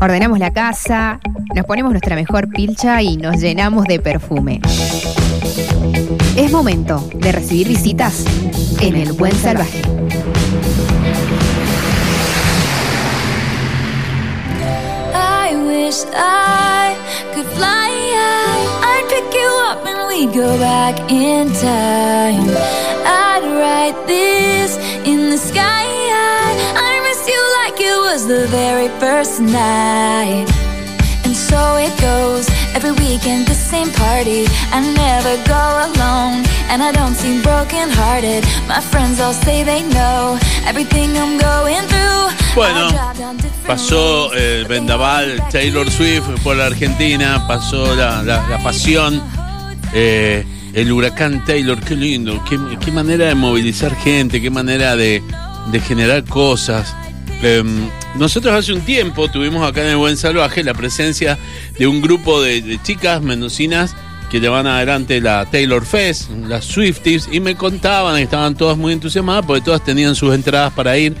Ordenamos la casa, nos ponemos nuestra mejor pilcha y nos llenamos de perfume. Es momento de recibir visitas en el Buen Salvaje. I wish I could fly up and go back in time. I'd write this in the sky. It was the very first night. And so it goes every weekend, the same party. I never go alone, and I don't seem broken hearted. My friends all say they know everything I'm going through. Bueno, Pasó el vendaval Taylor Swift por la Argentina, pasó la, la- la pasión, eh, el huracán Taylor, qué lindo, qué, qué manera de movilizar gente, qué manera de, de generar cosas. Em, nosotros hace un tiempo tuvimos acá en el Buen Salvaje la presencia de un grupo de, de chicas mendocinas que llevan adelante la Taylor Fest, las Swifties, y me contaban que estaban todas muy entusiasmadas porque todas tenían sus entradas para ir.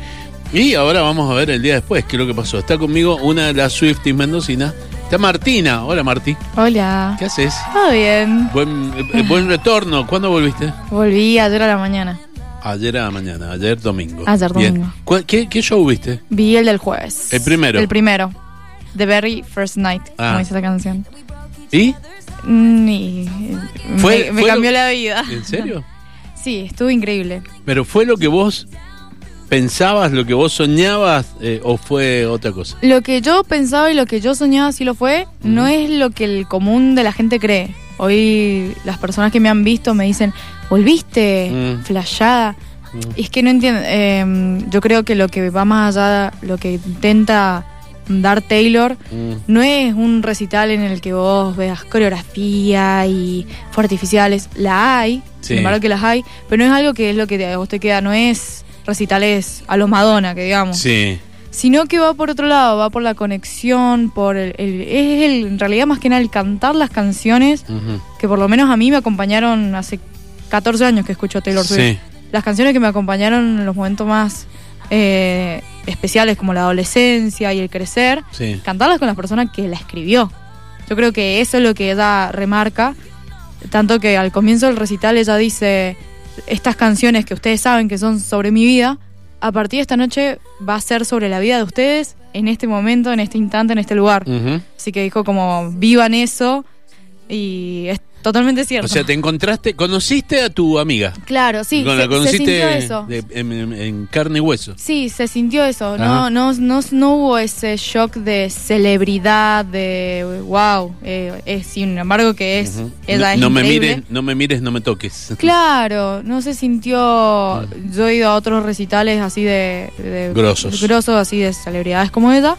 Y ahora vamos a ver el día después qué es lo que pasó. Está conmigo una de las Swifties mendocinas. Está Martina. Hola Marti. Hola. ¿Qué haces? Todo bien. Buen, eh, buen retorno. ¿Cuándo volviste? Volví ayer a la mañana. Ayer a la mañana, ayer domingo. Ayer domingo. ¿Cuál- ¿Qué, qué show viste? Vi el del jueves. ¿El primero? El primero. The Very First Night, Ah. como dice la canción. ¿Y? Mm, y, Fue- me, me fue cambió lo- la vida. ¿En serio? Sí, estuvo increíble. ¿Pero fue lo que vos pensabas, lo que vos soñabas eh, o fue otra cosa? Lo que yo pensaba y lo que yo soñaba sí lo fue, no es lo que el común de la gente cree. Hoy las personas que me han visto me dicen, volviste, Mm. flashada. Y es que no entiendo, eh, yo creo que lo que va más allá, lo que intenta dar Taylor, Mm. no es un recital en el que vos veas coreografía y fuegos artificiales. La hay, Sí. sin embargo que las hay, pero no es algo que es lo que a vos te queda, no es recitales a los Madonna, que digamos Sí. sino que va por otro lado, va por la conexión, por el, el- es el, en realidad más que nada el cantar las canciones que por lo menos a mí me acompañaron hace 14 años que escucho Taylor Swift. Sí. Las canciones que me acompañaron en los momentos más eh, especiales como la adolescencia y el crecer, Sí. cantarlas con la persona que la escribió. Yo creo que eso es lo que ella remarca, tanto que al comienzo del recital ella dice, estas canciones que ustedes saben que son sobre mi vida, a partir de esta noche va a ser sobre la vida de ustedes en este momento, en este instante, en este lugar. Ujú. Así que dijo como, vivan eso y es totalmente cierto. O sea, te encontraste, conociste a tu amiga. Claro, sí, Con- se, la se conociste sintió eso. de- en, en- en carne y hueso. Sí, se sintió eso. No, no, no, no hubo ese shock de celebridad, de wow. Eh, sin embargo, que es. Ella no, es no me mires, no me mires, no me toques. Claro, no se sintió. Yo he ido a otros recitales así de. de- Grosos. Grosos, así de celebridades como ella,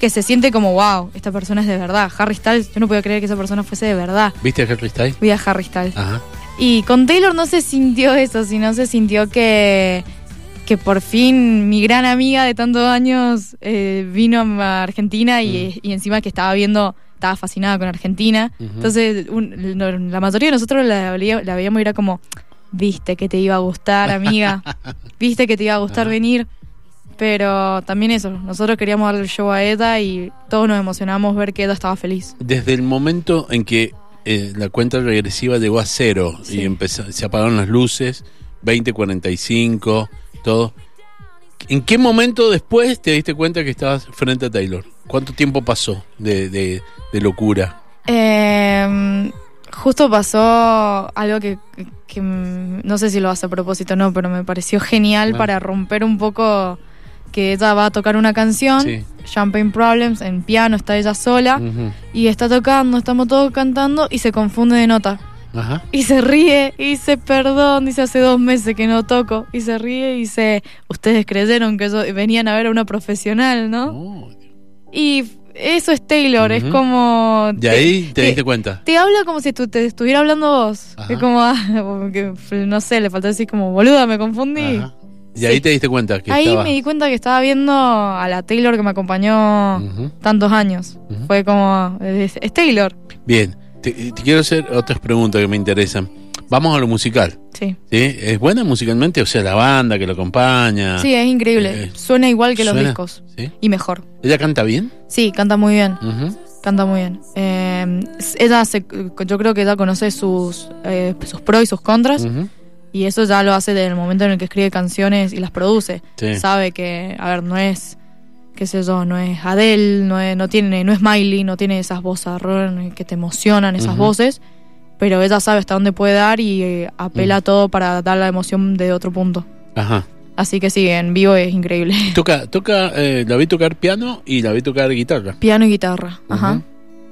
que se siente como wow, esta persona es de verdad. Harry Styles, yo no podía creer que esa persona fuese de verdad. ¿Viste a Harry Styles? Vi a Harry Styles. Ajá. Y con Taylor no se sintió eso, sino se sintió que, que por fin mi gran amiga de tantos años eh, vino a Argentina y, y encima que estaba viendo, estaba fascinada con Argentina. Entonces un- la mayoría de nosotros la, la veíamos y era como, viste que te iba a gustar, amiga, viste que te iba a gustar venir. Pero también eso, nosotros queríamos darle el show a Eda y todos nos emocionamos ver que Eda estaba feliz. Desde el momento en que eh, la cuenta regresiva llegó a cero Sí. y empezó, se apagaron las luces, 2045, todo. ¿En qué momento después te diste cuenta que estabas frente a Taylor? ¿Cuánto tiempo pasó de, de- de locura? Eh, justo pasó algo que, que, no sé si lo hace a propósito o no, pero me pareció genial para romper un poco que ella va a tocar una canción, Sí. Champagne Problems, en piano, está ella sola, y está tocando, estamos todos cantando y se confunde de nota. Ajá. Y se ríe y dice, perdón, dice hace dos meses que no toco. Y se ríe y dice, ustedes creyeron que yo venían a ver a una profesional, ¿no? Oh, Y eso es Taylor, es como... De ahí te diste cuenta. Te habla como si tú te estuviera hablando vos. Ajá. Es como, ah, que, no sé, le faltó decir como, boluda, me confundí. Ajá. Y ahí te diste cuenta que Ahí estaba. me di cuenta que estaba viendo a la Taylor que me acompañó tantos años. Fue como, es, es Taylor. Bien, te, te quiero hacer otras preguntas que me interesan. Vamos a lo musical. Sí. ¿Sí? ¿Es buena musicalmente? O sea, la banda que lo acompaña. Sí, es increíble. Eh, Suena igual que los discos. ¿Sí? Y mejor. ¿Ella canta bien? Sí, canta muy bien. Canta muy bien. Eh, ella se, yo creo que ella conoce sus, eh, sus pros y sus contras. Ujú. Y eso ya lo hace desde el momento en el que escribe canciones y las produce. Sí. Sabe que, a ver, no es, qué sé yo, no es Adele, no es, no tiene, no es Miley, no tiene esas voces que te emocionan, esas voces, pero ella sabe hasta dónde puede dar y eh, apela a todo para dar la emoción de otro punto. Ajá. Así que sí, en vivo es increíble. Toca, toca, eh, la vi tocar piano y la vi tocar guitarra. Piano y guitarra, ajá.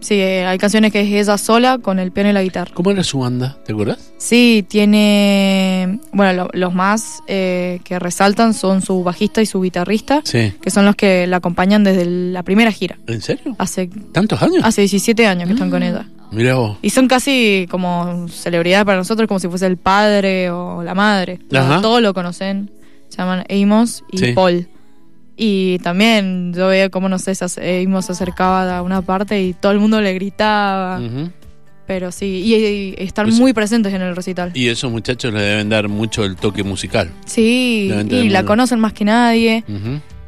Sí, eh, hay canciones que es ella sola con el piano y la guitarra. ¿Cómo era su banda? ¿Te acuerdas? Sí, tiene. Bueno, lo- los más eh, que resaltan son su bajista y su guitarrista, Sí. que son los que la acompañan desde la primera gira. ¿En serio? Hace, ¿Tantos años? hace 17 años que están con ella. Mira vos. Y son casi como celebridades para nosotros, como si fuese el padre o la madre. Ajá. Todos lo conocen. Se llaman Amos y Sí. Paul. Y también yo veía cómo, no sé, Amos se acercaba a una parte y todo el mundo le gritaba. Pero sí, y, y están Pues- muy presentes en el recital. Y esos muchachos le deben dar mucho el toque musical. Sí, y la conocen más que nadie.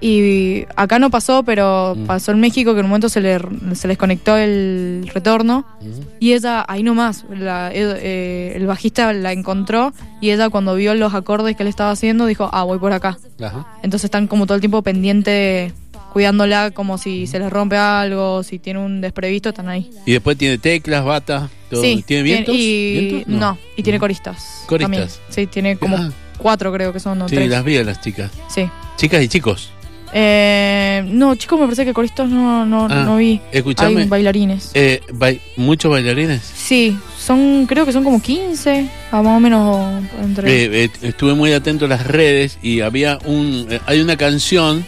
Y acá no pasó, pero Mm. pasó en México que en un momento se, le, se les conectó el retorno. Ujú. Y ella, ahí nomás, la- eh, el bajista la encontró. Y ella, cuando vio los acordes que él estaba haciendo, dijo: Ah, voy por acá. Ajá. Entonces están como todo el tiempo pendiente, cuidándola, como si se les rompe algo, si tiene un desprevisto, están ahí. Y después tiene teclas, bata, todo. Sí, ¿Tiene vientos? y, ¿Vientos? no. y tiene coristas. Coristas. también. Sí, tiene como Ah. cuatro, creo que son, o Sí, tres. las vi a las chicas. Sí. Chicas y chicos. Eh, no, chicos, me parece que coristas no, no, Ah, no vi. escuchame. Hay bailarines. Eh, bai- ¿Muchos bailarines? Sí, son, creo que son como 15, a más o menos entre... Eh, eh, estuve muy atento a las redes y había un eh, hay una canción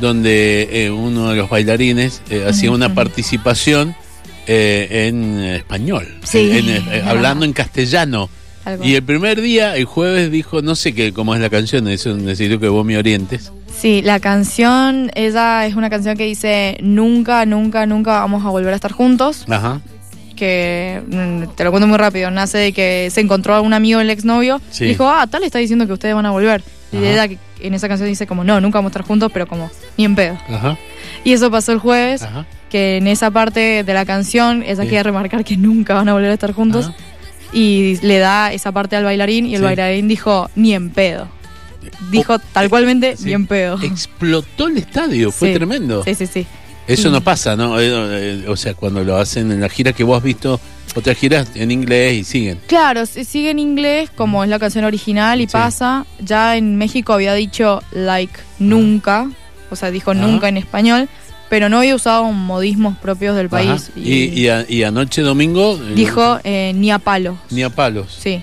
donde eh, uno de los bailarines eh, hacía una Ujú. participación eh, en español, Sí. en- en, hablando en castellano. algo. Y el primer día, el jueves, dijo, no sé qué, cómo es la canción, eso necesito que vos me orientes. Sí, la canción, ella es una canción que dice nunca, nunca, nunca vamos a volver a estar juntos. Ajá. Que mm, te lo cuento muy rápido, nace de que se encontró a un amigo del exnovio Sí. y dijo, ah, tal está diciendo que ustedes van a volver. Y Ajá. ella que- en esa canción dice como, no, nunca vamos a estar juntos, pero como, ni en pedo. Ajá. Y eso pasó el jueves. Ajá. que en esa parte de la canción ella Sí. quiere remarcar que nunca van a volver a estar juntos y le da esa parte al bailarín y el Sí. bailarín dijo ni en pedo. Dijo Oh, tal cualmente sí. ni en pedo. Explotó el estadio, fue Sí. tremendo. Sí, sí, sí. Eso Y- no pasa, ¿no? Eh, eh, o sea, cuando lo hacen en la gira que vos has visto, otras giras en inglés y siguen. Claro, sigue en inglés como es la canción original y Sí. pasa. Ya en México había dicho like nunca, o sea, dijo Ajá. nunca en español, pero no había usado modismos propios del país. Ajá. Y, y, a- y anoche domingo eh, dijo eh, ni a palo. ni a palos. Sí.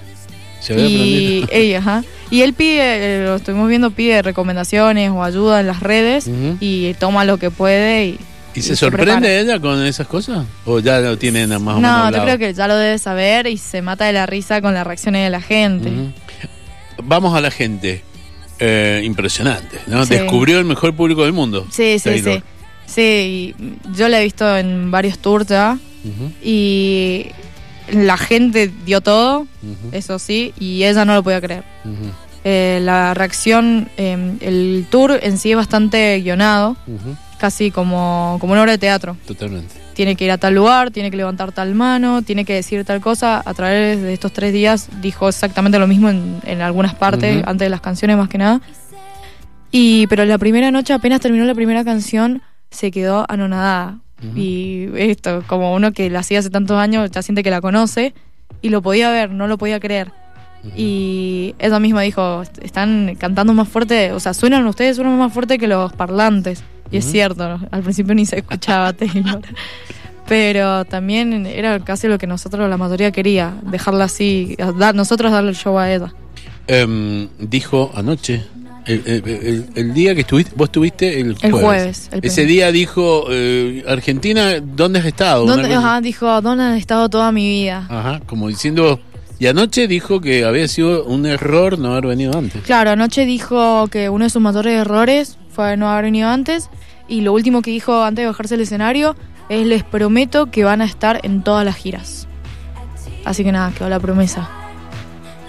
Se había Y, aprendido. ey, ajá. Y él pide, eh, lo estuvimos viendo, pide recomendaciones o ayuda en las redes y toma lo que puede. Y, ¿Y se sorprende prepara. ella con esas cosas? ¿O ya lo tienen más o menos No, yo creo que ya lo debe saber y se mata de la risa con las reacciones de la gente. Vamos a la gente. Eh, impresionante, ¿no? Sí. Descubrió el mejor público del mundo. Sí, sí, Taylor. sí. Sí, yo la he visto en varios tours ya y la gente dio todo, eso sí, y ella no lo podía creer. Eh, la reacción, eh, el tour en sí es bastante guionado, casi como, como una obra de teatro. Totalmente. tiene que ir a tal lugar, tiene que levantar tal mano, tiene que decir tal cosa. A través de estos tres días dijo exactamente lo mismo en, en algunas partes, antes de las canciones más que nada. Y, pero la primera noche, apenas terminó la primera canción, se quedó anonadada. Y esto, como uno que la hacía hace tantos años, ya siente que la conoce, y lo podía ver, no lo podía creer. Y ella misma dijo, "Est- están cantando más fuerte, o sea, suenan ustedes, suenan más fuerte que los parlantes. Y es cierto, al principio ni se escuchaba Taylor. Pero también era casi lo que nosotros, la mayoría quería, dejarla así, dar, nosotros darle el show a ella. Em, dijo anoche, el, el- el- el día que estuviste, vos estuviste el jueves. El jueves, el Ese día dijo, eh, Argentina, ¿dónde has estado? ¿Dónde, Una cosa- ajá, dijo, ¿dónde han estado toda mi vida? Ajá, como diciendo, y anoche dijo que había sido un error no haber venido antes. Claro, anoche dijo que uno de sus mayores errores fue no haber venido antes. Y lo último que dijo antes de bajarse del escenario es les prometo que van a estar en todas las giras. Así que nada, quedó la promesa.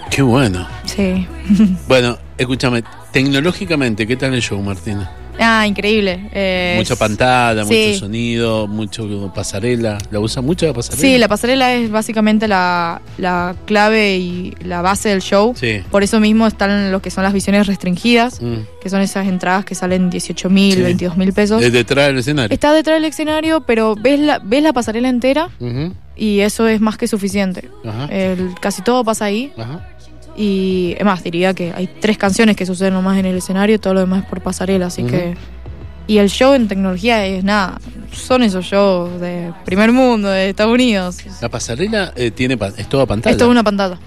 Qué bueno. Sí. Bueno, escúchame, tecnológicamente, ¿qué tal el show, Martina? Ah, increíble. Eh, Mucha pantalla, sí. mucho sonido, mucho pasarela. ¿La usa mucho la pasarela? Sí, la pasarela es básicamente la, la clave y la base del show. Sí. Por eso mismo están lo que son las visiones restringidas, Mm. que son esas entradas que salen 18 mil, Sí. 22 mil pesos. Es detrás del escenario. Está detrás del escenario, pero ves la, ves la pasarela entera y eso es más que suficiente. Ajá. El- casi todo pasa ahí. Ajá. Y es más, diría que hay tres canciones que suceden nomás en el escenario, todo lo demás es por pasarela, así que... Y el show en tecnología es nada, son esos shows de primer mundo, de Estados Unidos. La pasarela eh, tiene es toda pantalla. Es una pantalla.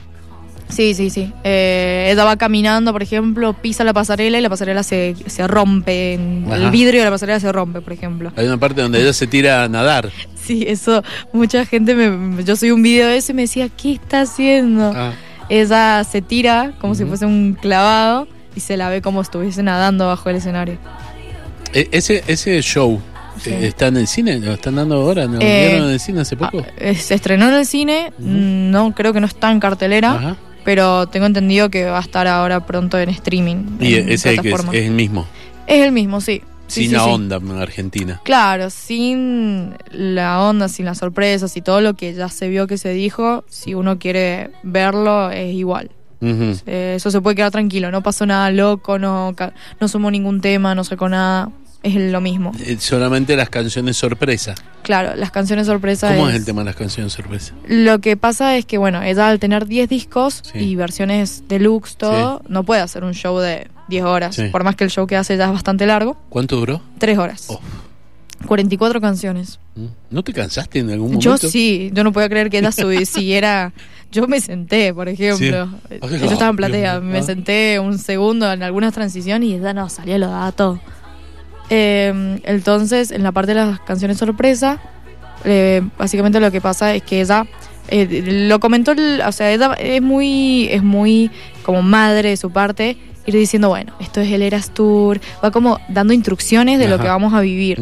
Sí, sí, sí. Eh, ella va caminando, por ejemplo, pisa la pasarela y la pasarela se, se rompe. el vidrio de la pasarela se rompe, por ejemplo. Hay una parte donde ella se tira a nadar. Sí, eso, mucha gente me... Yo subí un video de eso y me decía, ¿qué está haciendo? Ah, Ella se tira como si fuese un clavado y se la ve como estuviese nadando bajo el escenario. e- ese, ese show Sí. eh, está en el cine, lo están dando ahora, ¿no? Eh, ¿Vieron en el cine hace poco? Ah, eh, se estrenó en el cine, mm, no creo que no está en cartelera, Ajá. pero tengo entendido que va a estar ahora pronto en streaming. Y en ese que es, es el mismo, Es el mismo, sí. Sí, sin sí, la sí. onda en Argentina. Claro, sin la onda, sin las sorpresas y todo lo que ya se vio que se dijo, si uno quiere verlo es igual. Eh, eso se puede quedar tranquilo, no pasó nada loco, no, no sumó ningún tema, no sacó nada, es lo mismo. Eh, Solamente las canciones sorpresa. Claro, las canciones sorpresa ¿Cómo es el tema de las canciones sorpresa? Lo que pasa es que, bueno, ella al tener 10 discos y versiones deluxe, todo, no puede hacer un show de 10 horas. Sí. Por más que el show que hace ya es bastante largo, ¿Cuánto duró? 3 horas. Oh. 44 canciones. ¿Mm? ¿No te cansaste en algún momento? Yo sí, yo no podía creer que ella siguiera. Yo me senté, por ejemplo. Sí. Yo estaba en platea, me Ah. senté un segundo en algunas transiciones y ella no salía lo daba todo. Eh, entonces, en la parte de las canciones sorpresa, eh, básicamente lo que pasa es que ella eh, lo comentó, el- o sea, ella es muy, es muy como madre de su parte, ir diciendo, bueno, esto es el Eras Tour, va como dando instrucciones de lo que vamos a vivir.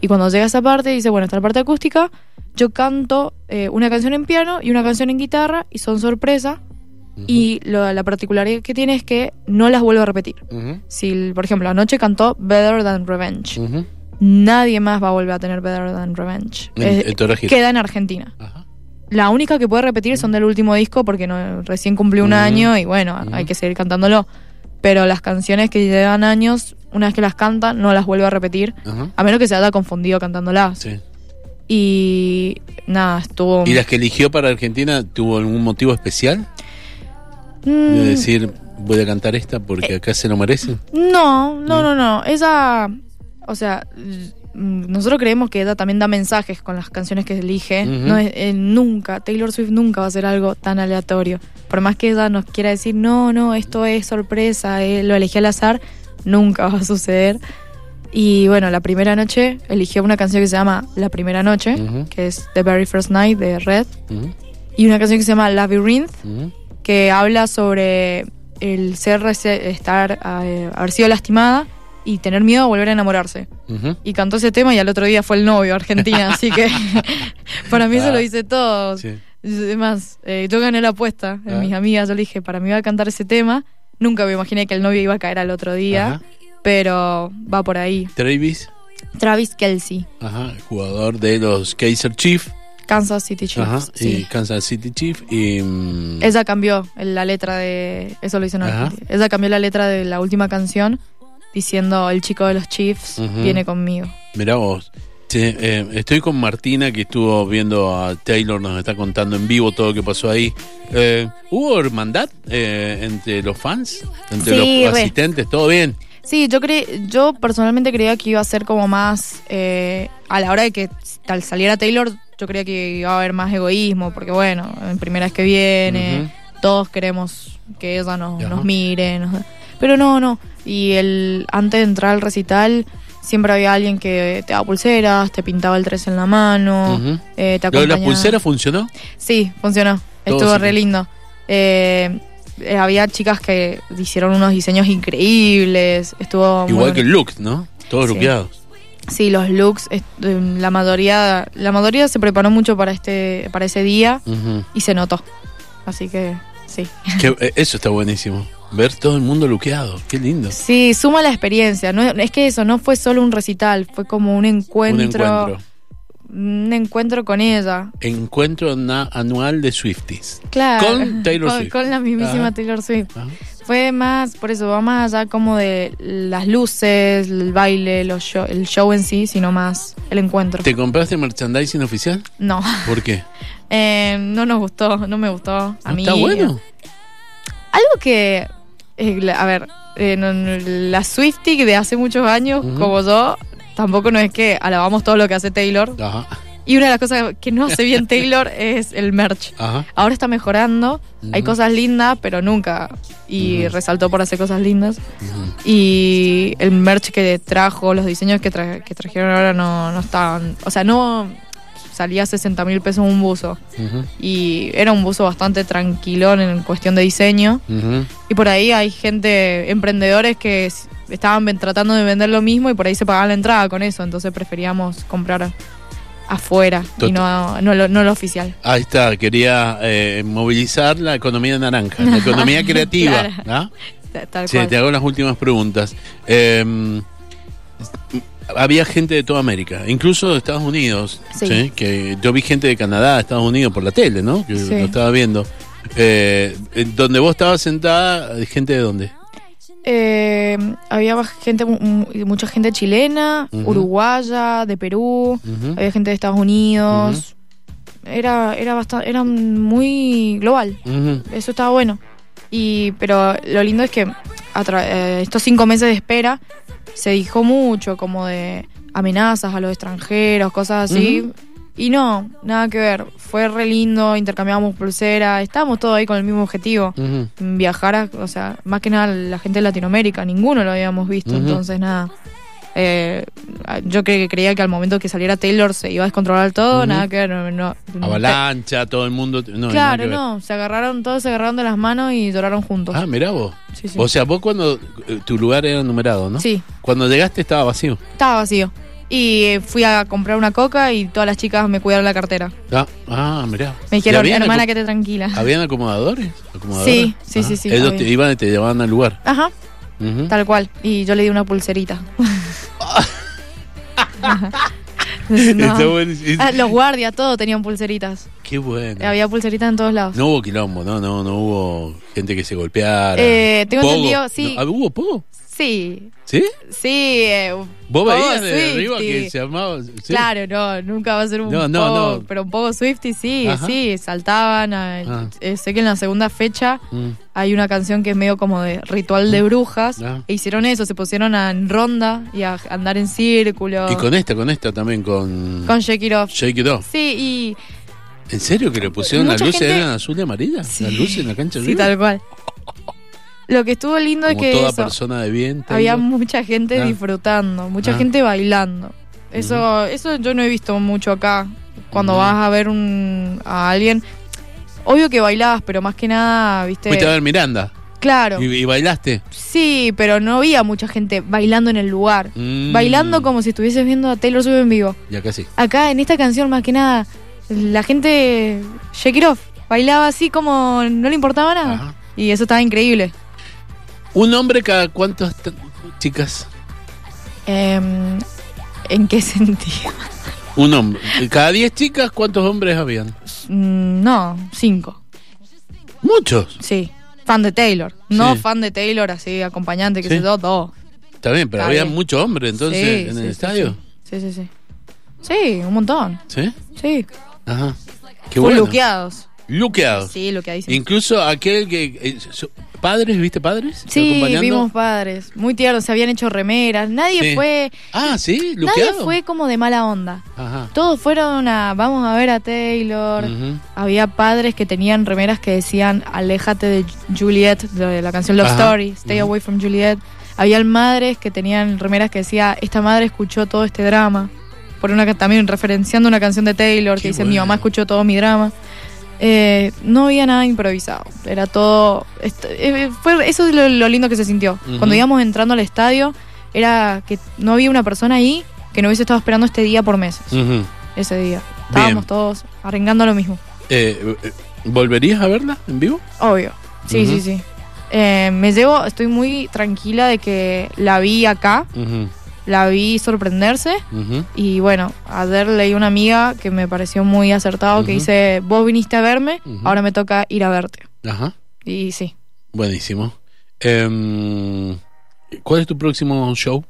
Y cuando llega esa parte, dice, bueno, está la parte acústica, yo canto eh, una canción en piano y una canción en guitarra y son sorpresa. Y lo- la particularidad que tiene es que no las vuelvo a repetir. Si, por ejemplo, anoche cantó Better Than Revenge. Nadie más va a volver a tener Better Than Revenge. Gira. queda en Argentina. Ajá. La única que puede repetir son del último disco porque no, recién cumplió un año y bueno, hay que seguir cantándolo. Pero las canciones que llevan años, una vez que las canta, no las vuelve a repetir. Ajá. A menos que se haya confundido cantándolas. Sí. Y nada, estuvo. ¿Y las que eligió para Argentina tuvo algún motivo especial? Mm, Eh, De decir, voy a cantar esta porque acá se lo merecen. No, no, no, no. Ella. O sea, nosotros creemos que ella también da mensajes con las canciones que elige. No es, eh, nunca, Taylor Swift nunca va a hacer algo tan aleatorio. Por más que ella nos quiera decir, no, no, esto es sorpresa, eh, lo elegí al azar, nunca va a suceder. Y bueno, la primera noche eligió una canción que se llama La Primera Noche, que es The Very First Night de Red, y una canción que se llama Labyrinth, que habla sobre el ser, estar, eh, haber sido lastimada y tener miedo a volver a enamorarse. Y cantó ese tema y al otro día fue el novio a Argentina, así que para mí eso Ah. lo dice todo. Sí. Además, eh, yo gané la apuesta en Ah. mis amigas, yo le dije, para mí va a cantar ese tema. Nunca me imaginé que el novio iba a caer al otro día, Ajá. pero va por ahí. Travis, Travis Kelsey, ajá, jugador de los Kaiser Chiefs, Kansas City Chiefs. ajá, y sí. Kansas City Chiefs y mm, Ella cambió la letra de. Eso lo hizo en. Ella cambió la letra de la última canción diciendo: El chico de los Chiefs viene conmigo. mirá vos. Sí, eh, estoy con Martina que estuvo viendo a Taylor, nos está contando en vivo todo lo que pasó ahí. Eh, ¿Hubo hermandad eh, entre los fans? ¿Entre Sí, los re. asistentes? ¿Todo bien? Sí, yo cre yo personalmente creía que iba a ser como más. eh, a la hora de que al saliera Taylor, yo creía que iba a haber más egoísmo, porque bueno, en primera vez que viene, todos queremos que ella nos, nos mire. nos- pero no, no. Y el antes de entrar al recital. Siempre había alguien que te daba pulseras, te pintaba el 3 en la mano, Ujú. eh, te ¿Lo de las acompañaba. pulseras funcionó? Sí, funcionó. Todo Estuvo sí. re lindo. Eh, eh, había chicas que hicieron unos diseños increíbles. Estuvo Igual que el look, ¿no? Todos Sí. Sí, los looks, eh, la mayoría, la mayoría se preparó mucho para este, para ese día y se notó. Así que Sí. Que, eh, eso está buenísimo. Ver todo el mundo luqueado. Qué lindo. Sí, suma la experiencia. No, es que eso no fue solo un recital, fue como un encuentro. Un encuentro. un encuentro con ella. Encuentro anual de Swifties. Claro. Con Taylor Con- Swift. Con la mismísima Ajá. Taylor Swift. Ajá. Fue más, por eso va más allá como de las luces, el baile, los show- el show en sí, sino más el encuentro. ¿Te compraste merchandising oficial? No, ¿Por qué? Eh, no nos gustó, no me gustó. A ¿No mí. ¿Está bueno? Algo que, eh, a ver, eh, no- no, la Swiftie de hace muchos años, como yo, tampoco no es que alabamos todo lo que hace Taylor. Ajá. Y una de las cosas que no hace bien Taylor es el merch. Ajá. Ahora está mejorando, hay cosas lindas, pero nunca. Y resaltó por hacer cosas lindas. Y el merch que trajo, los diseños que, tra- que trajeron ahora no, no estaban. O sea, no salía 60 mil pesos un buzo. Y era un buzo bastante tranquilón en cuestión de diseño. Y por ahí hay gente, emprendedores que estaban tratando de vender lo mismo y por ahí se pagaban la entrada con eso. Entonces preferíamos comprar afuera y no, no, lo, no lo oficial. Ahí está, quería eh, movilizar la economía naranja, la economía creativa. Claro. Sí, cual. te hago las últimas preguntas. Eh, había gente de toda América, incluso de Estados Unidos. Sí. ¿sí? Que yo vi gente de Canadá, de Estados Unidos por la tele, ¿no? Que Sí. lo estaba viendo. Eh, donde vos estabas sentada, ¿gente de dónde? Eh, había gente, mu- mu- mucha gente chilena, uruguaya, de Perú, había gente de Estados Unidos. Era, era bastante, era muy global. Eso estaba bueno. Y, pero lo lindo es que eh, estos cinco meses de espera se dijo mucho como de amenazas a los extranjeros, cosas así. Y no, nada que ver. Fue re lindo, intercambiamos pulsera, estábamos todos ahí con el mismo objetivo. Ujú. Viajar, a- o sea, más que nada la gente de Latinoamérica, ninguno lo habíamos visto, entonces nada. Eh, yo cre- que creía que al momento que saliera Taylor se iba a descontrolar todo, nada que ver. No, no- Avalancha, todo el mundo. No, claro, que no, se agarraron, todos se agarraron de las manos y lloraron juntos. Ah, mirá vos. Sí, sí. O sea, vos cuando eh, tu lugar era numerado, ¿no? Sí, Cuando llegaste estaba vacío. estaba vacío. Y eh, fui a comprar una coca y todas las chicas me cuidaron la cartera. Ah, ah mirá. Me ¿Y dijeron, hermana, aco- quédate tranquila. ¿Habían acomodadores? ¿Acomodadoras? Sí, sí, Ah, sí, sí, Ellos te iban y te llevaban al lugar. Ajá, tal cual. Y yo le di una pulserita. No. Está buenísimo. Ah, los guardias, todos tenían pulseritas. Qué bueno. Había pulseritas en todos lados. No hubo quilombo, no, no, no hubo gente que se golpeara. Eh, tengo Pogo. entendido, sí. No, ¿Hubo poco? Sí, ¿Sí? sí. eh, ¿Vos veías de Swiftie. arriba que se llamaba? ¿sí? Claro, no, nunca va a ser un No, no, poco, no. pero un poco Swifty sí, Ajá. sí, saltaban. a- Ah. eh, sé que en la segunda fecha Mm. hay una canción que es medio como de ritual de brujas. Ah. E hicieron eso, se pusieron a- en ronda y a andar en círculo. Y con esta, con esta también, con, Con Shake It Off. Shake It Off. Sí, y ¿En serio que le pusieron las luces? gente- ¿Eran azul y amarilla? Sí. ¿Las luces en la cancha sí, arriba? tal cual. Lo que estuvo lindo Como es que toda eso, persona de bien. había mucha gente Ah. disfrutando, mucha Ah. gente bailando. Eso, eso yo no he visto mucho acá. Cuando vas a ver un, a alguien, obvio que bailabas, pero más que nada, viste. Fuiste a ver Miranda Claro. y, y bailaste. Sí, pero no había mucha gente bailando en el lugar. Mm. Bailando como si estuvieses viendo a Taylor Swift en vivo. Ya casi. Acá en esta canción, más que nada, la gente, shake it off, bailaba así como no le importaba nada. Ajá. Y eso estaba increíble. ¿Un hombre cada cuántas chicas? Em, ¿En qué sentido? Un hombre. ¿Cada 10 chicas cuántos hombres habían? Mm, no, cinco. Muchos. Sí. Fan de Taylor. No Sí. fan de Taylor, así, acompañante, que Sí. sé yo, dos. Está bien, pero Está había bien. muchos hombres entonces Sí, en el sí, estadio. Sí, sí, sí. Sí, un montón. ¿Sí? Sí. Ajá. Qué Full bueno. luqueados. Luqueados. Sí, luqueadísimos. Incluso aquel que... eh, ¿Padres? ¿Viste padres? Sí, vimos padres. Muy tiernos, se habían hecho remeras. Nadie Sí. fue. Ah, sí, Nadie fue como de mala onda. Ajá. Todos fueron a. Vamos a ver a Taylor. Había padres que tenían remeras que decían Aléjate de Juliet, de la canción Love Ajá. Story, Stay. Away from Juliet. Había madres que tenían remeras que decía Esta madre escuchó todo este drama. Por una también referenciando una canción de Taylor Qué que dice Mi mamá escuchó todo mi drama. Eh, no había nada improvisado. Era todo. est- eh, fue, eso es lo, lo lindo que se sintió. Cuando íbamos entrando al estadio, era que no había una persona ahí que no hubiese estado esperando este día por meses. Ese día. Estábamos todos arengando lo mismo. Eh, eh, ¿Volverías a verla en vivo? Obvio. Sí, sí, sí. Eh, me llevo, estoy muy tranquila de que la vi acá, la vi sorprenderse. Y bueno, ayer leí una amiga que me pareció muy acertado que dice, vos viniste a verme, ahora me toca ir a verte. Ajá, Y sí. buenísimo. Em, ¿Cuál es tu próximo show?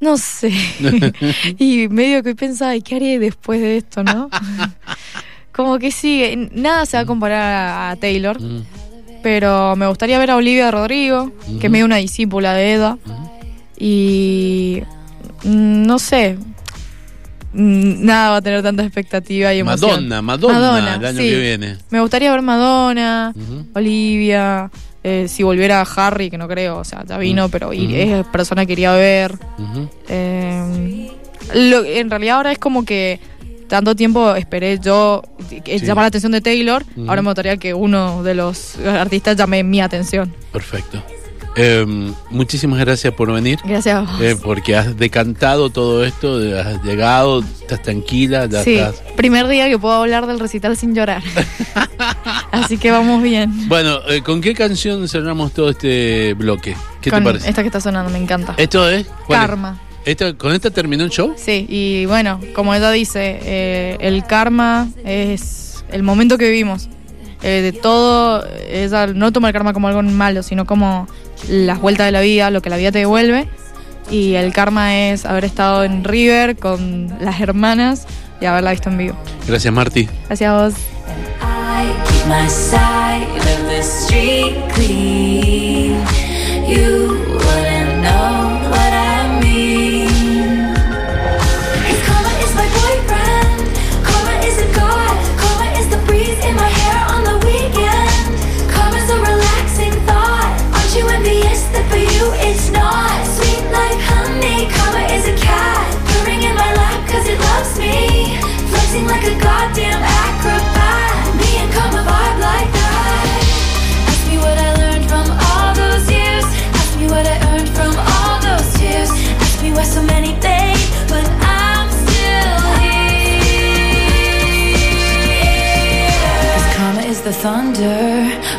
No sé. y medio que pensaba, ¿y qué haré después de esto, no? Como que sí, nada se va a comparar a, Taylor, pero me gustaría ver a Olivia Rodrigo, que Ujú. es medio una discípula de Eda. Y no sé, mm, nada va a tener tanta expectativa y emoción. Madonna, Madonna, Madonna, el año sí. que viene. Me gustaría ver Madonna. Olivia, eh, si volviera Harry, que no creo, o sea, ya vino, pero es persona que quería ver. Eh, lo- en realidad ahora es como que tanto tiempo esperé yo que Sí. llamar la atención de Taylor, ahora me gustaría que uno de los artistas llame mi atención. Perfecto. Em, muchísimas gracias por venir. Gracias a vos. eh, porque has decantado todo esto, has llegado, estás tranquila, ya Sí, estás. primer día que puedo hablar del recital sin llorar. Así que vamos bien. Bueno, eh, ¿con qué canción cerramos todo este bloque? ¿Qué Con te parece? esta que está sonando, me encanta. ¿Esto es? Karma. ¿Esta- ¿Con esta terminó el show? Sí, y bueno, como ella dice, eh, el karma es el momento que vivimos. Eh, de todo, ella no toma el karma como algo malo, sino como las vueltas de la vida, lo que la vida te devuelve. Y el karma es haber estado en River con las hermanas y haberla visto en vivo. Gracias, Marty. Gracias a vos. I keep my side of the street clean. You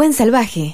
Buen salvaje.